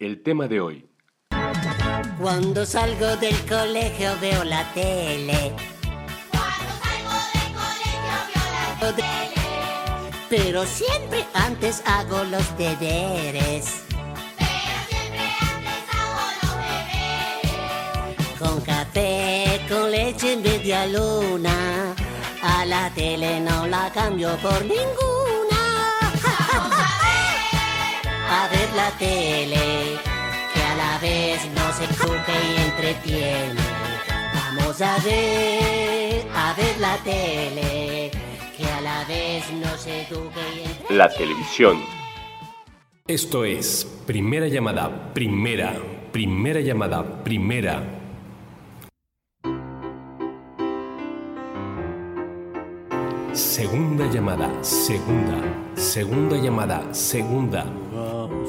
el tema de hoy. Cuando salgo del colegio veo la tele. Cuando salgo del colegio veo la tele. Pero siempre antes hago los deberes. Pero siempre antes hago los deberes. Con café, con leche en media luna. A la tele no la cambio por ninguna. A ver la tele, que a la vez nos educa y entretiene. Vamos a ver, a ver la tele, que a la vez nos educa y entretiene. La televisión. Esto es primera llamada, primera, primera llamada, primera. Segunda llamada, segunda, segunda llamada, segunda.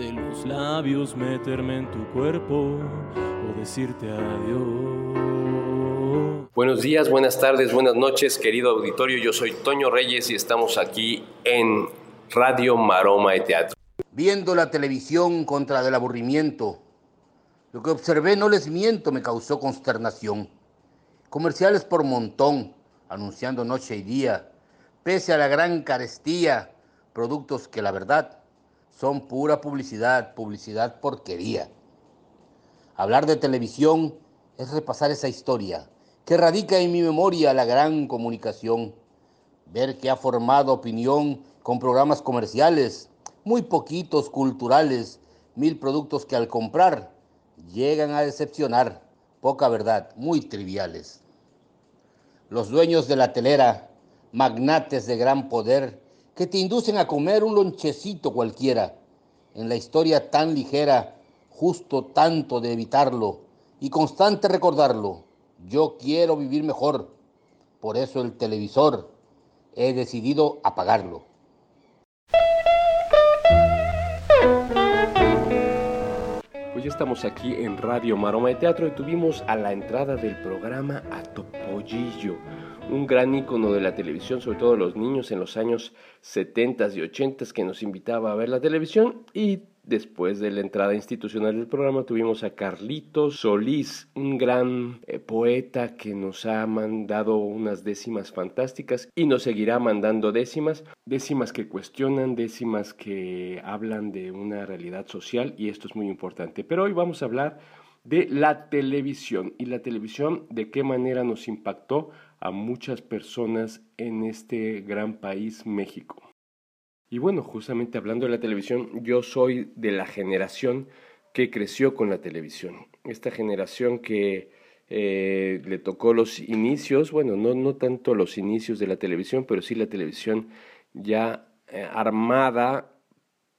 Abrirte los labios, meterme en tu cuerpo o decirte adiós. Buenos días, buenas tardes, buenas noches, querido auditorio. Yo soy Toño Reyes y estamos aquí en Radio Maroma de Teatro. Viendo la televisión contra del aburrimiento, lo que observé, no les miento, me causó consternación. Comerciales por montón, anunciando noche y día, pese a la gran carestía, productos que la verdad son pura publicidad, publicidad porquería. Hablar de televisión es repasar esa historia que radica en mi memoria la gran comunicación. Ver que ha formado opinión con programas comerciales, muy poquitos culturales, mil productos que al comprar llegan a decepcionar, poca verdad, muy triviales. Los dueños de la telera, magnates de gran poder, que te inducen a comer un lonchecito cualquiera, en la historia tan ligera, justo tanto de evitarlo y constante recordarlo. Yo quiero vivir mejor, por eso el televisor he decidido apagarlo. Pues ya estamos aquí en Radio Maroma de Teatro y tuvimos a la entrada del programa a Topollillo, un gran ícono de la televisión, sobre todo los niños en los años 70 y 80 que nos invitaba a ver la televisión. Y después de la entrada institucional del programa tuvimos a Carlitos Solís, un gran eh, poeta que nos ha mandado unas décimas fantásticas y nos seguirá mandando décimas, décimas que cuestionan, décimas que hablan de una realidad social y esto es muy importante. Pero hoy vamos a hablar de la televisión. Y la televisión de qué manera nos impactó a muchas personas en este gran país México. Y bueno, justamente hablando de la televisión, yo soy de la generación que creció con la televisión. Esta generación que eh, le tocó los inicios, bueno, no, no tanto los inicios de la televisión, pero sí la televisión ya eh, armada,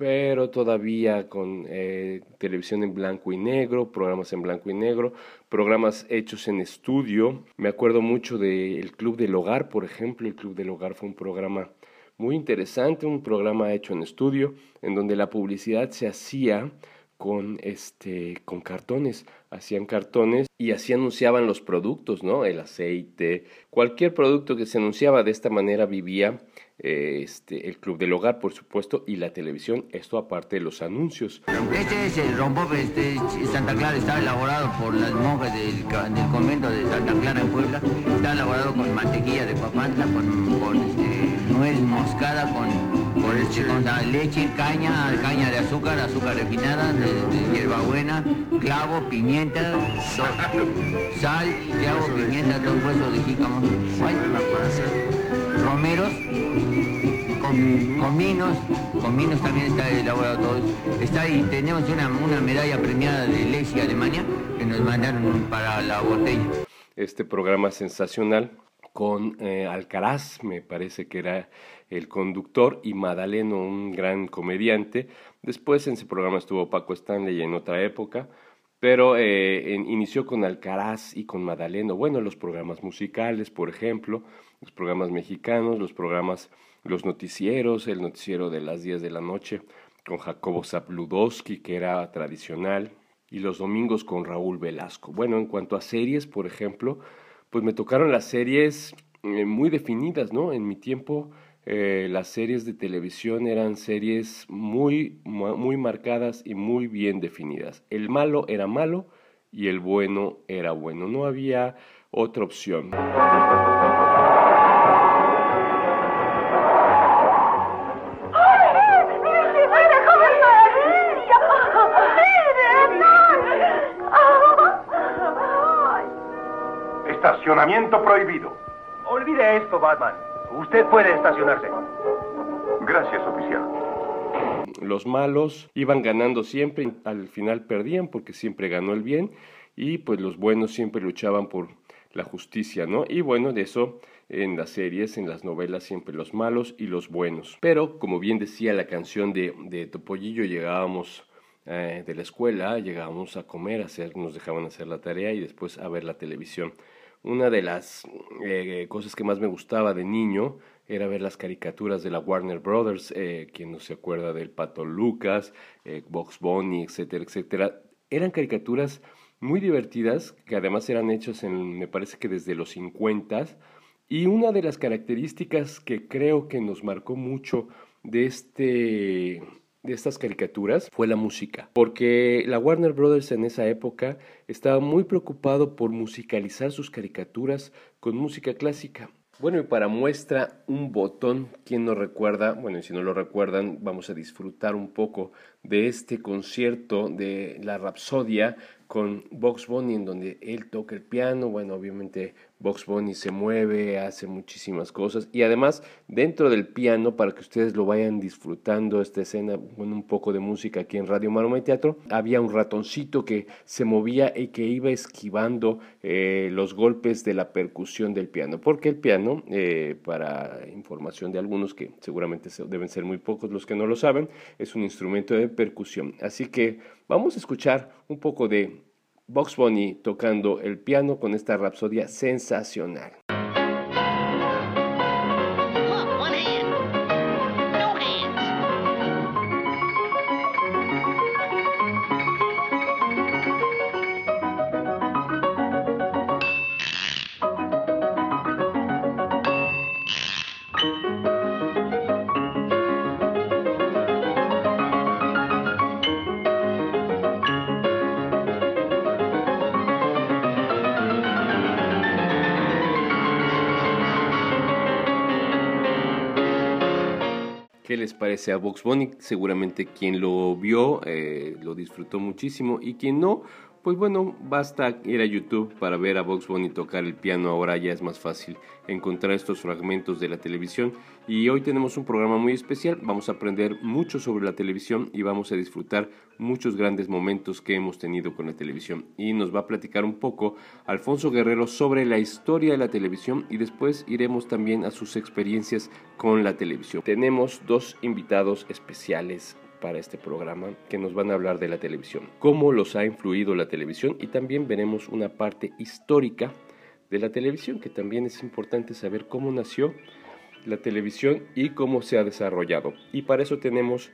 pero todavía con eh, televisión en blanco y negro, programas en blanco y negro, programas hechos en estudio. Me acuerdo mucho del Club del Hogar, por ejemplo. El Club del Hogar fue un programa muy interesante, un programa hecho en estudio, en donde la publicidad se hacía con este con cartones, hacían cartones y así anunciaban los productos, ¿no? El aceite, cualquier producto que se anunciaba de esta manera vivía este el club del hogar, por supuesto, y la televisión, esto aparte de los anuncios. Este es el rompope, este Santa Clara está elaborado por las monjas del, convento de Santa Clara en Puebla. Está elaborado con mantequilla de papantla, con, con, este, nuez moscada, con, con, este, con la leche, caña, caña de azúcar, azúcar refinada, de, de hierbabuena, clavo, pimienta, so- sal, clavo, pimienta, dos huesos de jícama, guay, romeros, con cominos, cominos también está elaborado todo. Está ahí, tenemos una, una medalla premiada de Lexi Alemania que nos mandaron para la botella. Este programa sensacional con eh, Alcaraz, me parece que era el conductor, y Madaleno, un gran comediante. Después en ese programa estuvo Paco Stanley en otra época, pero eh, en- inició con Alcaraz y con Madaleno. Bueno, los programas musicales, por ejemplo, los programas mexicanos, los programas, los noticieros, el noticiero de las 10 de la noche con Jacobo Zabludowski, que era tradicional, y los domingos con Raúl Velasco. Bueno, en cuanto a series, por ejemplo, pues me tocaron las series eh, muy definidas, ¿no? En mi tiempo eh, las series de televisión eran series muy, mu- muy marcadas y muy bien definidas. El malo era malo y el bueno era bueno. No había otra opción. Estacionamiento prohibido. Olvide esto, Batman. Usted puede estacionarse. Gracias, oficial. Los malos iban ganando siempre, al final perdían porque siempre ganó el bien y pues los buenos siempre luchaban por la justicia, ¿no? Y bueno, de eso en las series, en las novelas, siempre los malos y los buenos. Pero como bien decía la canción de, de Topollillo, llegábamos eh, de la escuela, llegábamos a comer, a hacer, nos dejaban hacer la tarea y después a ver la televisión. Una de las eh, cosas que más me gustaba de niño era ver las caricaturas de la Warner Brothers, eh, quien no se acuerda del Pato Lucas, eh, Box Bunny, etcétera, etcétera. Eran caricaturas muy divertidas que además eran hechas en, me parece que desde los 50 y una de las características que creo que nos marcó mucho de este de estas caricaturas fue la música, porque la Warner Brothers en esa época estaba muy preocupado por musicalizar sus caricaturas con música clásica. Bueno, y para muestra un botón, ¿quién no recuerda? Bueno, y si no lo recuerdan, vamos a disfrutar un poco de este concierto de la Rapsodia con Box Bunny, en donde él toca el piano. Bueno, obviamente Box Bunny se mueve, hace muchísimas cosas. Y además, dentro del piano, para que ustedes lo vayan disfrutando, esta escena con un poco de música aquí en Radio Maroma y Teatro, había un ratoncito que se movía y que iba esquivando eh, los golpes de la percusión del piano. Porque el piano, eh, para información de algunos que seguramente se- deben ser muy pocos los que no lo saben, es un instrumento de percusión. Así que vamos a escuchar un poco de Box Bunny tocando el piano con esta rapsodia sensacional. Parece a Box Bunny? Seguramente quien lo vio eh, lo disfrutó muchísimo y quien no, pues bueno, basta ir a YouTube para ver a Box Bunny tocar el piano. Ahora ya es más fácil encontrar estos fragmentos de la televisión. Y hoy tenemos un programa muy especial. Vamos a aprender mucho sobre la televisión y vamos a disfrutar muchos grandes momentos que hemos tenido con la televisión. Y nos va a platicar un poco Alfonso Guerrero sobre la historia de la televisión y después iremos también a sus experiencias con la televisión. Tenemos dos invitados especiales para este programa que nos van a hablar de la televisión, cómo los ha influido la televisión y también veremos una parte histórica de la televisión, que también es importante saber cómo nació la televisión y cómo se ha desarrollado. Y para eso tenemos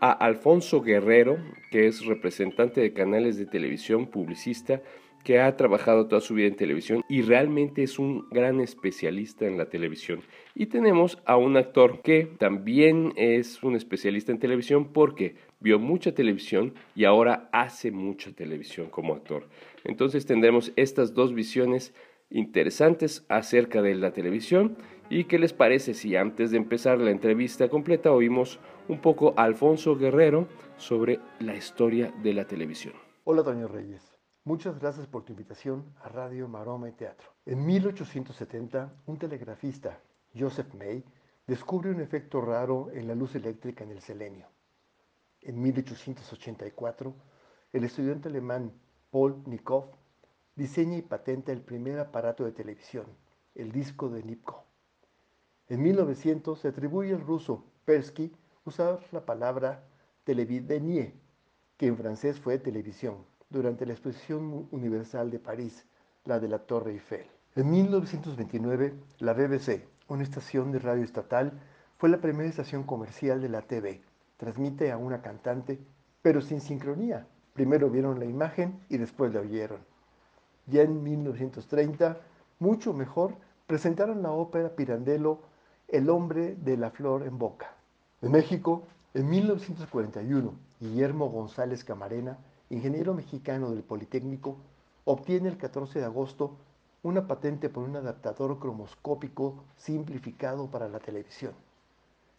a Alfonso Guerrero, que es representante de canales de televisión, publicista, que ha trabajado toda su vida en televisión y realmente es un gran especialista en la televisión. Y tenemos a un actor que también es un especialista en televisión porque vio mucha televisión y ahora hace mucha televisión como actor. Entonces tendremos estas dos visiones interesantes acerca de la televisión. ¿Y qué les parece si antes de empezar la entrevista completa oímos un poco a Alfonso Guerrero sobre la historia de la televisión? Hola, Toño Reyes. Muchas gracias por tu invitación a Radio Maroma y Teatro. En 1870, un telegrafista, Joseph May, descubre un efecto raro en la luz eléctrica en el selenio. En 1884, el estudiante alemán Paul Nikoff diseña y patenta el primer aparato de televisión, el disco de Nipko. En 1900 se atribuye al ruso Persky usar la palabra televidenie, que en francés fue televisión. Durante la Exposición Universal de París, la de la Torre Eiffel. En 1929, la BBC, una estación de radio estatal, fue la primera estación comercial de la TV. Transmite a una cantante, pero sin sincronía. Primero vieron la imagen y después la oyeron. Ya en 1930, mucho mejor, presentaron la ópera Pirandello El hombre de la flor en boca. En México, en 1941, Guillermo González Camarena, ingeniero mexicano del Politécnico, obtiene el 14 de agosto una patente por un adaptador cromoscópico simplificado para la televisión.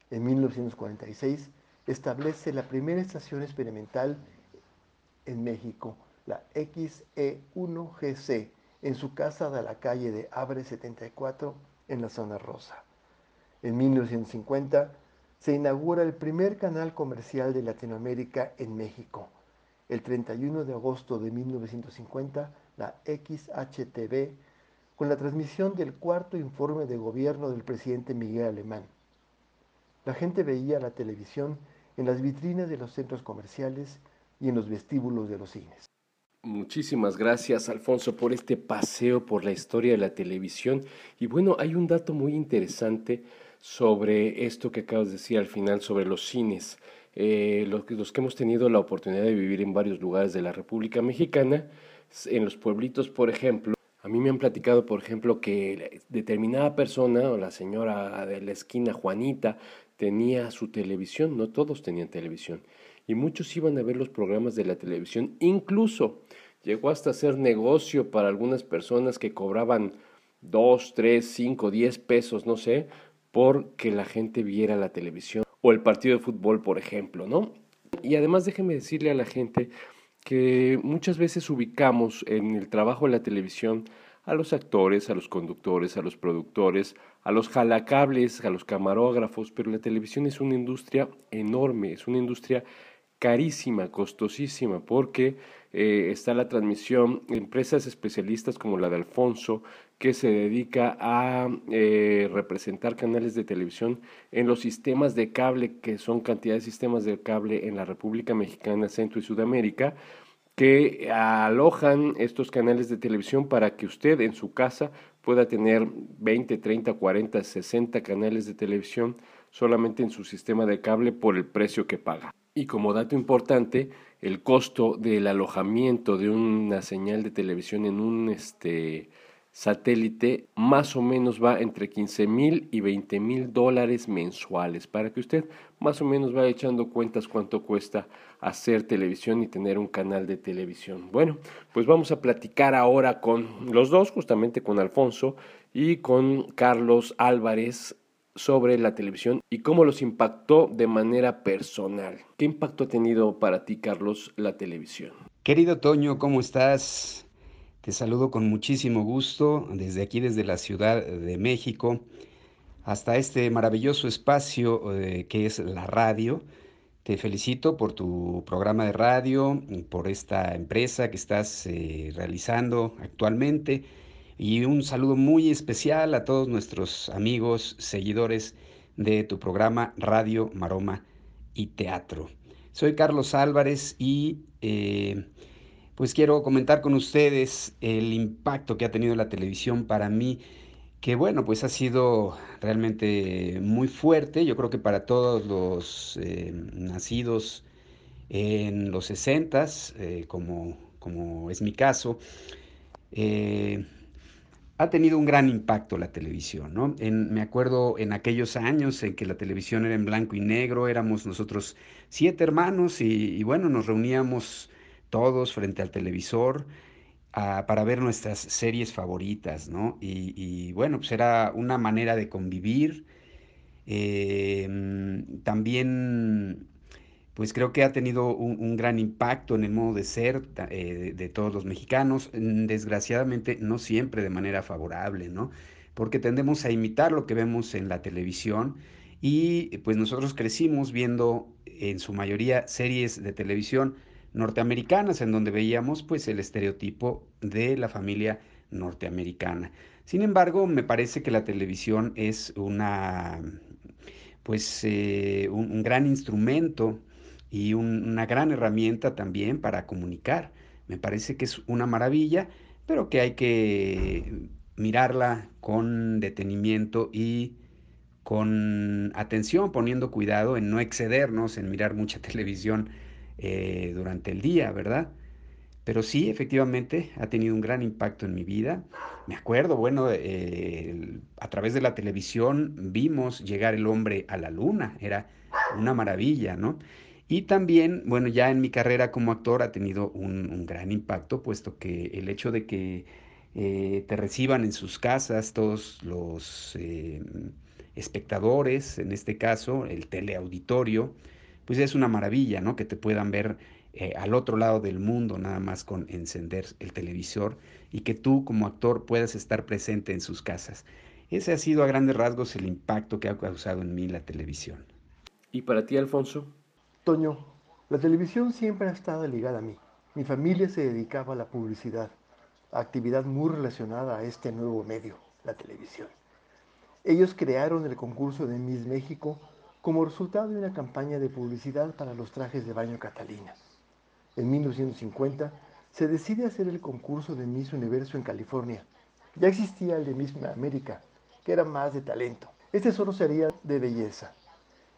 En 1946 establece la primera estación experimental en México, la XE1GC, en su casa de la calle de Abre 74 en la zona rosa. En 1950 se inaugura el primer canal comercial de Latinoamérica en México. El 31 de agosto de 1950, la XHTV, con la transmisión del cuarto informe de gobierno del presidente Miguel Alemán. La gente veía la televisión en las vitrinas de los centros comerciales y en los vestíbulos de los cines. Muchísimas gracias, Alfonso, por este paseo por la historia de la televisión. Y bueno, hay un dato muy interesante sobre esto que acabas de decir al final sobre los cines. Eh, los, los, que hemos tenido la oportunidad de vivir en varios lugares de la República Mexicana, en los pueblitos, por ejemplo, a mí me han platicado, por ejemplo, que determinada persona, o la señora de la esquina Juanita, tenía su televisión, no todos tenían televisión, y muchos iban a ver los programas de la televisión, incluso llegó hasta ser negocio para algunas personas que cobraban 2, 3, 5, 10 pesos, no sé, porque la gente viera la televisión o el partido de fútbol, por ejemplo, ¿no? Y además déjeme decirle a la gente que muchas veces ubicamos en el trabajo de la televisión a los actores, a los conductores, a los productores, a los jalacables, a los camarógrafos, pero la televisión es una industria enorme, es una industria carísima, costosísima, porque eh, está la transmisión, empresas especialistas como la de Alfonso, que se dedica a eh, representar canales de televisión en los sistemas de cable, que son cantidad de sistemas de cable en la República Mexicana, Centro y Sudamérica, que alojan estos canales de televisión para que usted en su casa pueda tener 20, 30, 40, 60 canales de televisión solamente en su sistema de cable por el precio que paga. Y como dato importante, el costo del alojamiento de una señal de televisión en un este, satélite más o menos va entre 15 mil y 20 mil dólares mensuales para que usted más o menos vaya echando cuentas cuánto cuesta hacer televisión y tener un canal de televisión. Bueno, pues vamos a platicar ahora con los dos, justamente con Alfonso y con Carlos Álvarez, sobre la televisión y cómo los impactó de manera personal. ¿Qué impacto ha tenido para ti, Carlos, la televisión? Querido Toño, ¿cómo estás? Te saludo con muchísimo gusto desde aquí, desde la Ciudad de México, hasta este maravilloso espacio eh, que es la radio. Te felicito por tu programa de radio, por esta empresa que estás eh, realizando actualmente y un saludo muy especial a todos nuestros amigos, seguidores de tu programa Radio Maroma y Teatro. Soy Carlos Álvarez y eh, pues quiero comentar con ustedes el impacto que ha tenido la televisión para mí, que bueno, pues ha sido realmente muy fuerte, yo creo que para todos los eh, nacidos en los 60 eh, como, como es mi caso, ha tenido un gran impacto la televisión, ¿no? me acuerdo en aquellos años en que la televisión era en blanco y negro, éramos nosotros siete hermanos y, bueno, nos reuníamos todos frente al televisor ah, para ver nuestras series favoritas, ¿no? Y, bueno, pues era una manera de convivir. Em, también pues creo que ha tenido un, gran impacto en el modo de ser eh, de, todos los mexicanos, mm, desgraciadamente no siempre de manera favorable, ¿no? Porque tendemos a imitar lo que vemos en la televisión y pues nosotros crecimos viendo en su mayoría series de televisión norteamericanas en donde veíamos pues el estereotipo de la familia norteamericana. Sin embargo, me parece que la televisión es una pues eh, un gran instrumento y una gran herramienta también para comunicar, Me parece que es una maravilla, pero que hay que mirarla con detenimiento y con atención, poniendo cuidado en no excedernos, en mirar mucha televisión eh, durante el día, ¿verdad? Pero sí, efectivamente, ha tenido un gran impacto en mi vida. Me acuerdo, bueno, eh, a través de la televisión vimos llegar el hombre a la luna, era una maravilla, ¿no? Y también, bueno, ya en mi carrera como actor ha tenido un, gran impacto, puesto que el hecho de que eh, te reciban en sus casas todos los eh, espectadores, en este caso, el teleauditorio, pues es una maravilla, ¿no? Que te puedan ver eh, al otro lado del mundo, nada más con encender el televisor y que tú como actor puedas estar presente en sus casas. Ese ha sido a grandes rasgos el impacto que ha causado en mí la televisión. ¿Y para ti, Alfonso? Toño, la televisión siempre ha estado ligada a mí. Mi familia se dedicaba a la publicidad, actividad muy relacionada a este nuevo medio, la televisión. Ellos crearon el concurso de Miss México como resultado de una campaña de publicidad para los trajes de baño Catalina. En 1950 se decide hacer el concurso de Miss Universo en California. Ya existía el de Miss América, que era más de talento. Este solo sería de belleza.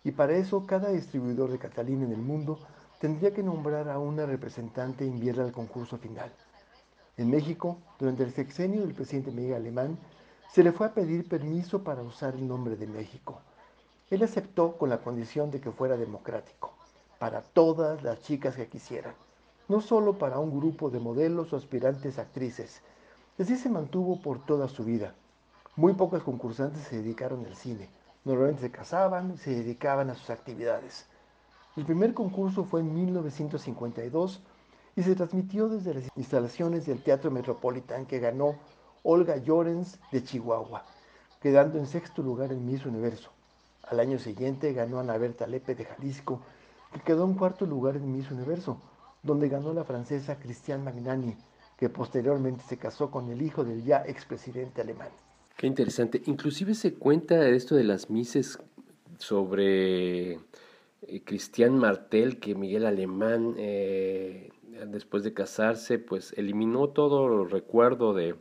Y para eso cada distribuidor de Catalina en el mundo tendría que nombrar a una representante y enviarla al concurso final. En México, durante el sexenio del presidente Miguel Alemán, se le fue a pedir permiso para usar el nombre de México. Él aceptó con la condición de que fuera democrático, para todas las chicas que quisieran no solo para un grupo de modelos o aspirantes actrices. Así se mantuvo por toda su vida. Muy pocas concursantes se dedicaron al cine. Normalmente se casaban y se dedicaban a sus actividades. El primer concurso fue en 1952 y se transmitió desde las instalaciones del Teatro Metropolitan que ganó Olga Llorens de Chihuahua, quedando en sexto lugar en Miss Universo. Al año siguiente ganó Ana Berta Lepe de Jalisco, que quedó en cuarto lugar en Miss Universo, donde ganó la francesa Christiane Magnani, que posteriormente se casó con el hijo del ya expresidente alemán. Qué interesante. Inclusive se cuenta esto de las mises sobre eh, Christian Martel, que Miguel Alemán, eh, después de casarse, pues eliminó todo recuerdo de,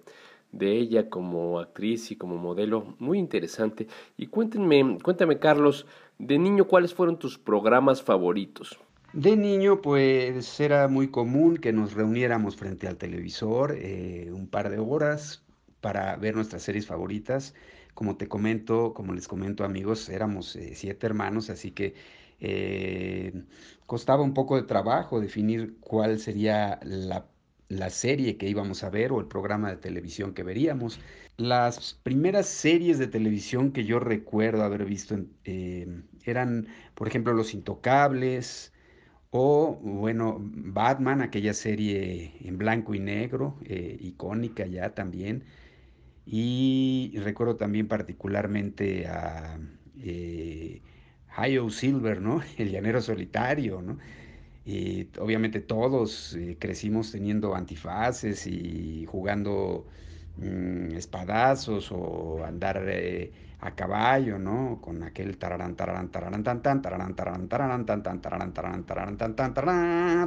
de ella como actriz y como modelo. Muy interesante. Y cuéntenme, cuéntame, Carlos, de niño, ¿cuáles fueron tus programas favoritos? De niño, pues era muy común que nos reuniéramos frente al televisor eh, un par de horas para ver nuestras series favoritas. Como te comento, como les comento amigos, éramos eh, siete hermanos, así que eh, costaba un poco de trabajo definir cuál sería la, la, serie que íbamos a ver o el programa de televisión que veríamos. Las primeras series de televisión que yo recuerdo haber visto eran, por ejemplo, Los Intocables, o, bueno, Batman, aquella serie en blanco y negro, eh, icónica ya también. Y recuerdo también particularmente a eh, Silver, ¿no? El llanero solitario, ¿no? Y obviamente todos eh, crecimos teniendo antifaces y jugando mm, espadazos o andar eh, a caballo, ¿no? Con aquel tararán, tararán, tararán, tan, tan, tararán, tararán, tararán, tan, tan, tararán, tararán,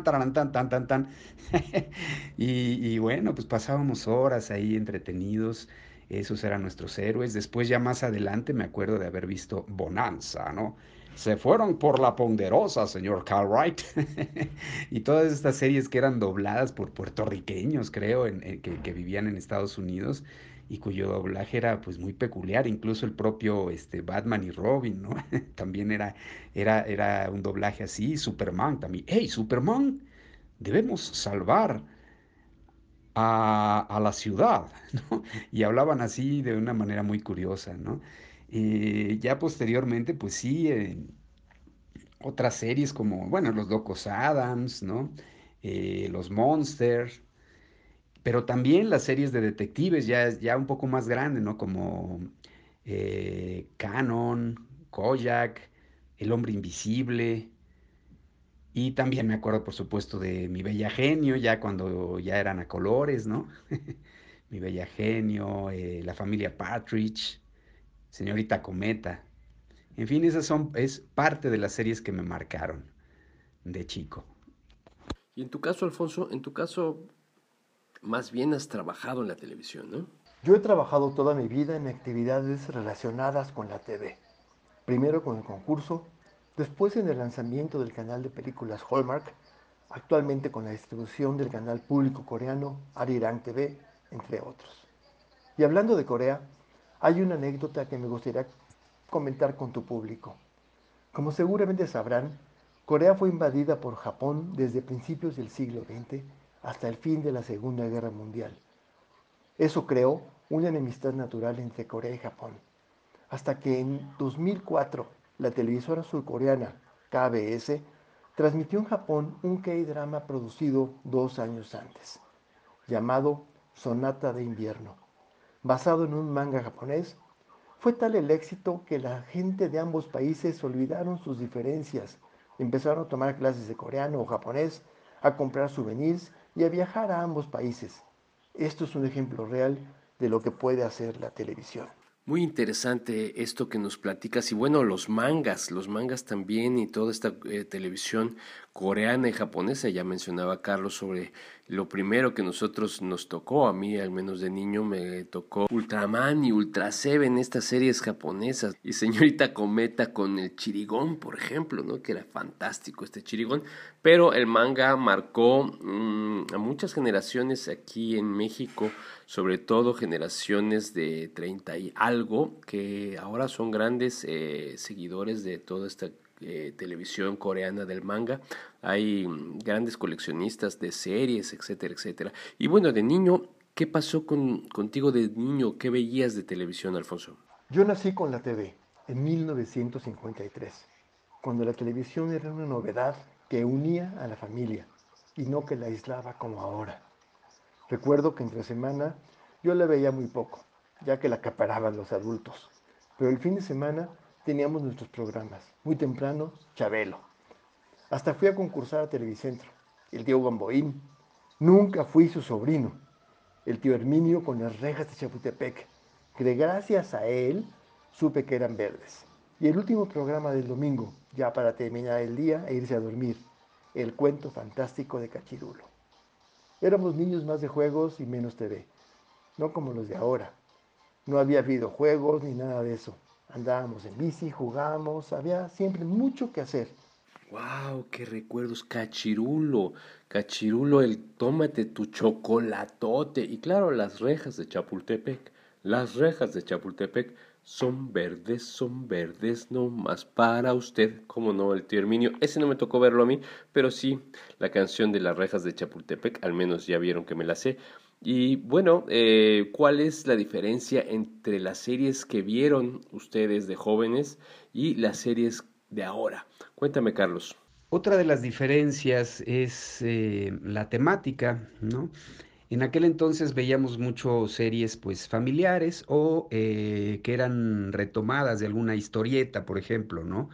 tararán, tararán, tararán, y, bueno, pues pasábamos horas ahí entretenidos. Esos eran nuestros héroes. Después ya más adelante me acuerdo de haber visto Bonanza, ¿no? Se fueron por la ponderosa, señor y todas estas series que eran dobladas por puertorriqueños, creo, que, que vivían en Estados Unidos y cuyo doblaje era pues muy peculiar, incluso el propio este, Batman y Robin, ¿no? también era, era, era un doblaje así, Superman también, ¡Hey, Superman! Debemos salvar a, la ciudad, ¿no? Y hablaban así de una manera muy curiosa, ¿no? Eh, ya posteriormente, pues sí, otras series como, bueno, Los Locos Adams, ¿no? Eh, los Monsters, pero también las series de detectives ya, ya un poco más grandes, ¿no? Como eh, Canon, Kojak, El hombre invisible. Y también me acuerdo, por supuesto, de Mi Bella Genio, ya cuando ya eran a colores, ¿no? Mi Bella Genio, eh, La familia Partridge, Señorita Cometa. En fin, esas son, es parte de las series que me marcaron de chico. Y en tu caso, Alfonso, en tu caso, más bien has trabajado en la televisión, ¿no? Yo he trabajado toda mi vida en actividades relacionadas con la TV. Primero con el concurso, después en el lanzamiento del canal de películas Hallmark, actualmente con la distribución del canal público coreano Arirang TV, entre otros. Y hablando de Corea, hay una anécdota que me gustaría comentar con tu público. Como seguramente sabrán, Corea fue invadida por Japón desde principios del siglo XX hasta el fin de la Segunda Guerra Mundial. Eso creó una enemistad natural entre Corea y Japón, hasta que en 2004 la televisora surcoreana KBS transmitió en Japón un K-drama producido dos años antes, llamado Sonata de Invierno, basado en un manga japonés. Fue tal el éxito que la gente de ambos países olvidaron sus diferencias, empezaron a tomar clases de coreano o japonés, a comprar souvenirs y a viajar a ambos países. Esto es un ejemplo real de lo que puede hacer la televisión. Muy interesante esto que nos platicas y bueno, los mangas, los mangas también y toda esta eh, televisión coreana y japonesa, ya mencionaba Carlos sobre lo primero que nosotros nos tocó, a mí al menos de niño me tocó Ultraman y Ultra Seven, estas series japonesas, y señorita Cometa con el chirigón, por ejemplo, ¿no? que era fantástico este chirigón, pero el manga marcó mm, a muchas generaciones aquí en México, sobre todo generaciones de 30 y algo, que ahora son grandes eh, seguidores de toda esta eh, televisión coreana del manga. Hay mm, grandes coleccionistas de series, etcétera, etcétera. Y bueno, de niño, ¿qué pasó con, contigo de niño? ¿Qué veías de televisión, Alfonso? Yo nací con la TV en 1953, cuando la televisión era una novedad que unía a la familia y no que la aislaba como ahora. Recuerdo que entre semana yo la veía muy poco, ya que la acaparaban los adultos, pero el fin de semana teníamos nuestros programas. Muy temprano, Chabelo. Hasta fui a concursar a Televicentro. El tío Gamboín. Nunca fui su sobrino. El tío Herminio con las rejas de Chapultepec, que gracias a él supe que eran verdes. Y el último programa del domingo, ya para terminar el día e irse a dormir, el cuento fantástico de Cachirulo. Éramos niños más de juegos y menos TV, no como los de ahora. No había videojuegos ni nada de eso. Andábamos en bici, jugábamos, había siempre mucho que hacer. ¡Wow! ¡Qué recuerdos! Cachirulo, Cachirulo, el tómate tu chocolatote. Y claro, las rejas de Chapultepec. Las rejas de Chapultepec son verdes, son verdes, no más para usted. Como no, el tío. Ese no me tocó verlo a mí, pero sí, la canción de las rejas de Chapultepec, al menos ya vieron que me la sé. Y bueno, eh, ¿cuál es la diferencia entre las series que vieron ustedes de jóvenes y las series de ahora? Cuéntame, Carlos. Otra de las diferencias es eh, la temática, ¿no? En aquel entonces veíamos mucho series pues familiares o eh, que eran retomadas de alguna historieta, por ejemplo, ¿no?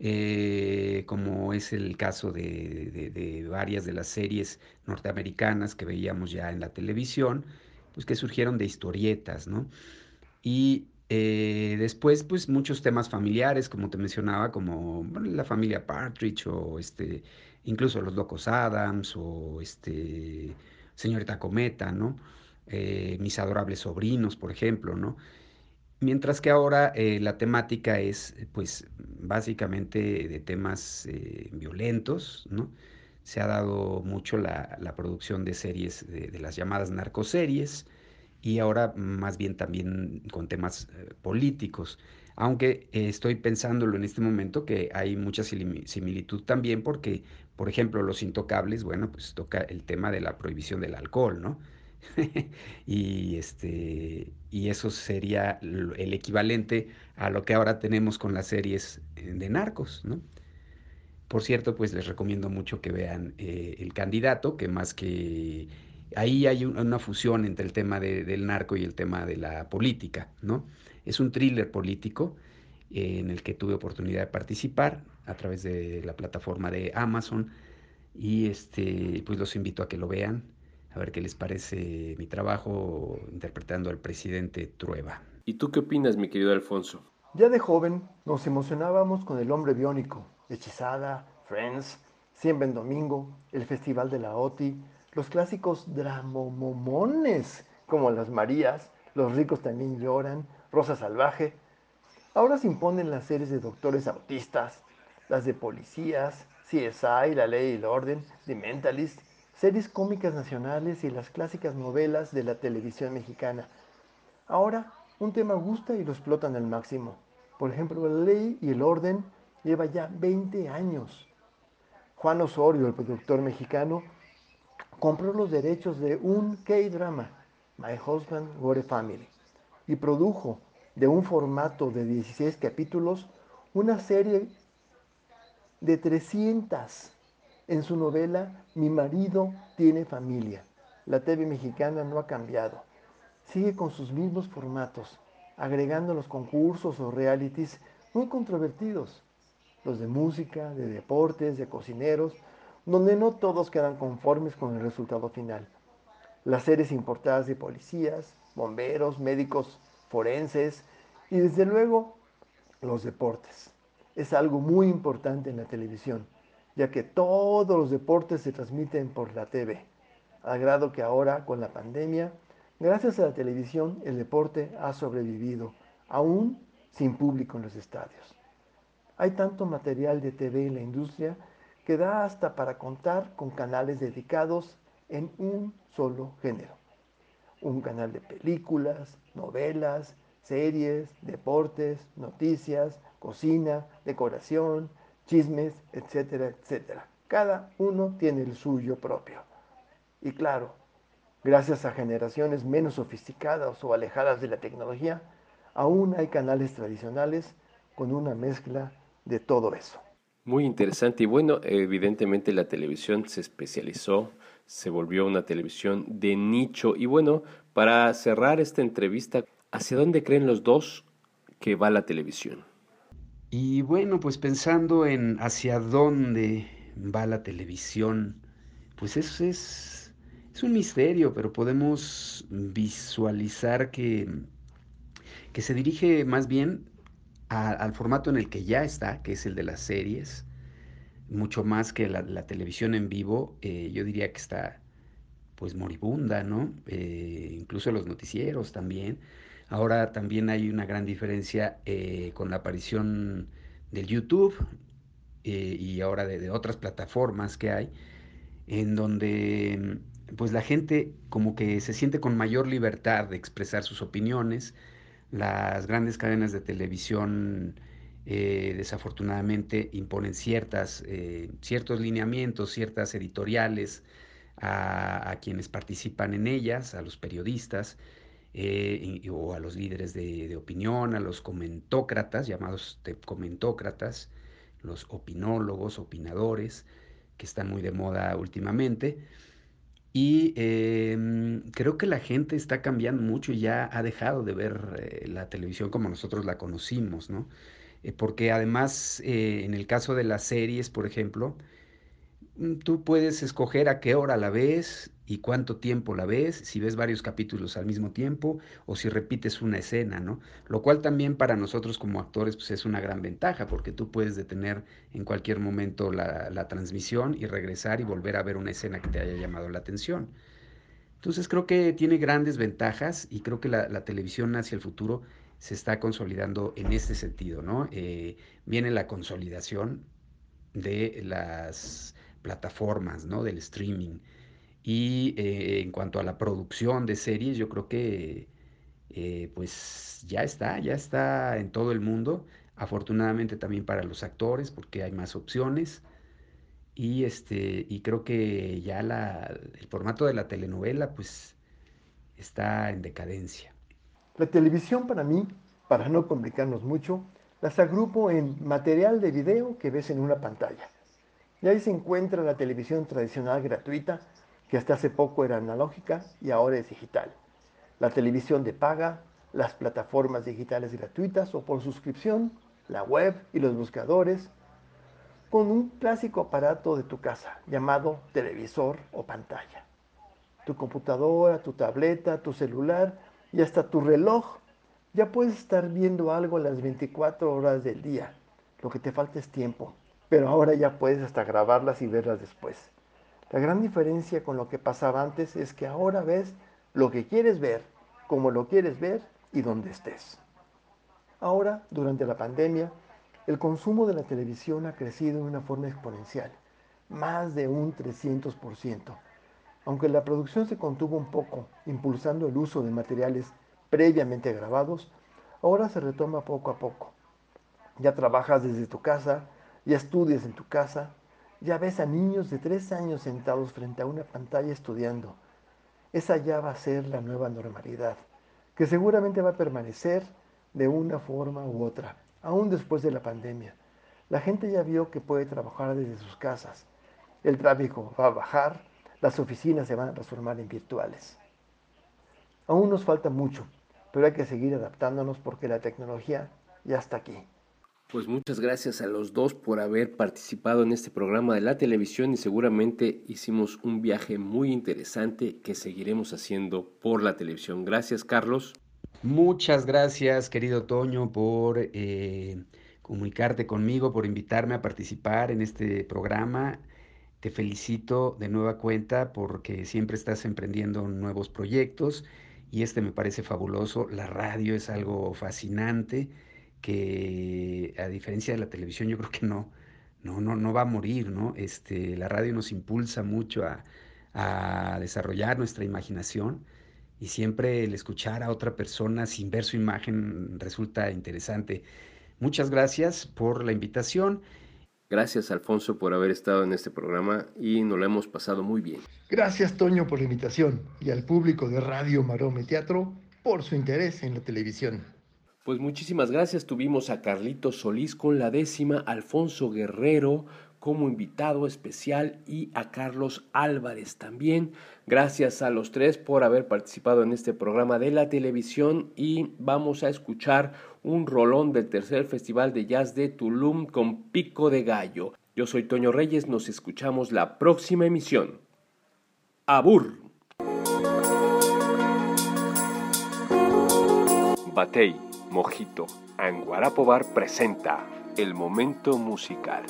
Eh, como es el caso de, varias de las series norteamericanas que veíamos ya en la televisión, pues que surgieron de historietas, ¿no? Y eh, después, pues muchos temas familiares, como te mencionaba, como la familia Partridge o este, incluso los Locos Adams o este, Señorita Cometa, ¿no? Eh, mis adorables sobrinos, por ejemplo, ¿no? Mientras que ahora eh, la temática es, pues, básicamente de temas eh, violentos, ¿no? Se ha dado mucho la, producción de series, de, las llamadas narcoseries, y ahora más bien también con temas eh, políticos. Aunque estoy pensándolo en este momento que hay mucha similitud también porque, por ejemplo, Los Intocables, bueno, pues toca el tema de la prohibición del alcohol, ¿no? y, este, y eso sería el equivalente a lo que ahora tenemos con las series eh, de narcos, ¿no? Por cierto, pues les recomiendo mucho que vean eh, El Candidato, que más que... Ahí hay una fusión entre el tema del narco y el tema de la política, ¿no? Es un thriller político eh, en el que tuve oportunidad de participar a través de la plataforma de Amazon y este, pues los invito a que lo vean a ver qué les parece mi trabajo interpretando al presidente Trueba. ¿Y tú qué opinas, mi querido Alfonso? Ya de joven nos emocionábamos con el hombre biónico, Hechizada, Friends, Siempre en Domingo, el Festival de la OTI, los clásicos dramomomones como Las Marías, Los ricos también lloran, Rosa Salvaje. Ahora se imponen las series de doctores autistas, las de policías, CSI, La Ley y el Orden, The Mentalist, series cómicas nacionales y las clásicas novelas de la televisión mexicana. Ahora un tema gusta y lo explotan al máximo. Por ejemplo, La Ley y el Orden lleva ya 20 años. Juan Osorio, el productor mexicano, compró los derechos de un K-drama, My Husband Got a Family, y produjo de un formato de 16 capítulos una serie de 300 en su novela Mi marido tiene familia. La TV mexicana no ha cambiado. Sigue con sus mismos formatos, agregando los concursos o realities muy controvertidos, los de música, de deportes, de cocineros, donde no todos quedan conformes con el resultado final. Las series importadas de policías, bomberos, médicos forenses y desde luego los deportes. Es algo muy importante en la televisión, ya que todos los deportes se transmiten por la TV, al grado que ahora con la pandemia, gracias a la televisión, el deporte ha sobrevivido, aún sin público en los estadios. Hay tanto material de TV en la industria que da hasta para contar con canales dedicados en un solo género. Un canal de películas, novelas, series, deportes, noticias, cocina, decoración, chismes, etcétera, etcétera. Cada uno tiene el suyo propio. Y claro, gracias a generaciones menos sofisticadas o alejadas de la tecnología, aún hay canales tradicionales con una mezcla de todo eso. Muy interesante y bueno, evidentemente la televisión se especializó, se volvió una televisión de nicho y bueno, para cerrar esta entrevista, ¿hacia dónde creen los dos que va la televisión? Y bueno, pues pensando en hacia dónde va la televisión, pues eso es, es un misterio, pero podemos visualizar que, que se dirige más bien al formato en el que ya está, que es el de las series, mucho más que la, la televisión en vivo, eh, yo diría que está pues moribunda, ¿no? Eh, incluso los noticieros también. Ahora también hay una gran diferencia eh, con la aparición del YouTube y ahora de, otras plataformas que hay, en donde pues la gente como que se siente con mayor libertad de expresar sus opiniones, las grandes cadenas de televisión eh, desafortunadamente imponen ciertas, eh, ciertos lineamientos, ciertas editoriales a, quienes participan en ellas, a los periodistas eh, o a los líderes de, opinión, a los comentócratas, llamados comentócratas, los opinólogos, opinadores, que están muy de moda últimamente. Y eh, creo que la gente está cambiando mucho y ya ha dejado de ver eh, la televisión como nosotros la conocimos, ¿no? Eh, porque además, en el caso de las series, por ejemplo, tú puedes escoger a qué hora la ves y cuánto tiempo la ves, si ves varios capítulos al mismo tiempo o si repites una escena, ¿no? Lo cual también para nosotros como actores pues es una gran ventaja porque tú puedes detener en cualquier momento la, la transmisión y regresar y volver a ver una escena que te haya llamado la atención. Entonces creo que tiene grandes ventajas y creo que la, la televisión hacia el futuro se está consolidando en este sentido, ¿no? Eh, viene la consolidación de las plataformas, ¿no? Del streaming. Y eh, en cuanto a la producción de series, yo creo que eh, pues ya está, ya está en todo el mundo. Afortunadamente también para los actores, porque hay más opciones. Y, este, y creo que ya la, el formato de la telenovela pues está en decadencia. La televisión para mí, para no complicarnos mucho, las agrupo en material de video que ves en una pantalla. Y ahí se encuentra la televisión tradicional gratuita, que hasta hace poco era analógica y ahora es digital. La televisión de paga, las plataformas digitales gratuitas o por suscripción, la web y los buscadores, con un clásico aparato de tu casa llamado televisor o pantalla. Tu computadora, tu tableta, tu celular y hasta tu reloj. Ya puedes estar viendo algo a las 24 horas del día. Lo que te falta es tiempo. Pero ahora ya puedes hasta grabarlas y verlas después. La gran diferencia con lo que pasaba antes es que ahora ves lo que quieres ver, como lo quieres ver y donde estés. Ahora, durante la pandemia, el consumo de la televisión ha crecido de una forma exponencial, más de un 300%. Aunque la producción se contuvo un poco, impulsando el uso de materiales previamente grabados, ahora se retoma poco a poco. Ya trabajas desde tu casa, ya estudias en tu casa, ya ves a niños de tres años sentados frente a una pantalla estudiando. Esa ya va a ser la nueva normalidad, que seguramente va a permanecer de una forma u otra, aún después de la pandemia. La gente ya vio que puede trabajar desde sus casas. El tráfico va a bajar, las oficinas se van a transformar en virtuales. Aún nos falta mucho, pero hay que seguir adaptándonos porque la tecnología ya está aquí. Pues muchas gracias a los dos por haber participado en este programa de la televisión y seguramente hicimos un viaje muy interesante que seguiremos haciendo por la televisión. Gracias Carlos. Muchas gracias querido Toño por eh, comunicarte conmigo, por invitarme a participar en este programa. Te felicito de nueva cuenta porque siempre estás emprendiendo nuevos proyectos y este me parece fabuloso. La radio es algo fascinante que a diferencia de la televisión yo creo que no, no, no, no va a morir, ¿no? Este, la radio nos impulsa mucho a, a desarrollar nuestra imaginación y siempre el escuchar a otra persona sin ver su imagen resulta interesante. Muchas gracias por la invitación. Gracias Alfonso por haber estado en este programa y nos lo hemos pasado muy bien. Gracias Toño por la invitación y al público de Radio Marome Teatro por su interés en la televisión. Pues muchísimas gracias. Tuvimos a Carlitos Solís con la décima, Alfonso Guerrero como invitado especial y a Carlos Álvarez también. Gracias a los tres por haber participado en este programa de la televisión y vamos a escuchar un rolón del tercer Festival de Jazz de Tulum con Pico de Gallo. Yo soy Toño Reyes, nos escuchamos la próxima emisión. Abur. Batey, Mojito Anguarapo Bar presenta El Momento Musical.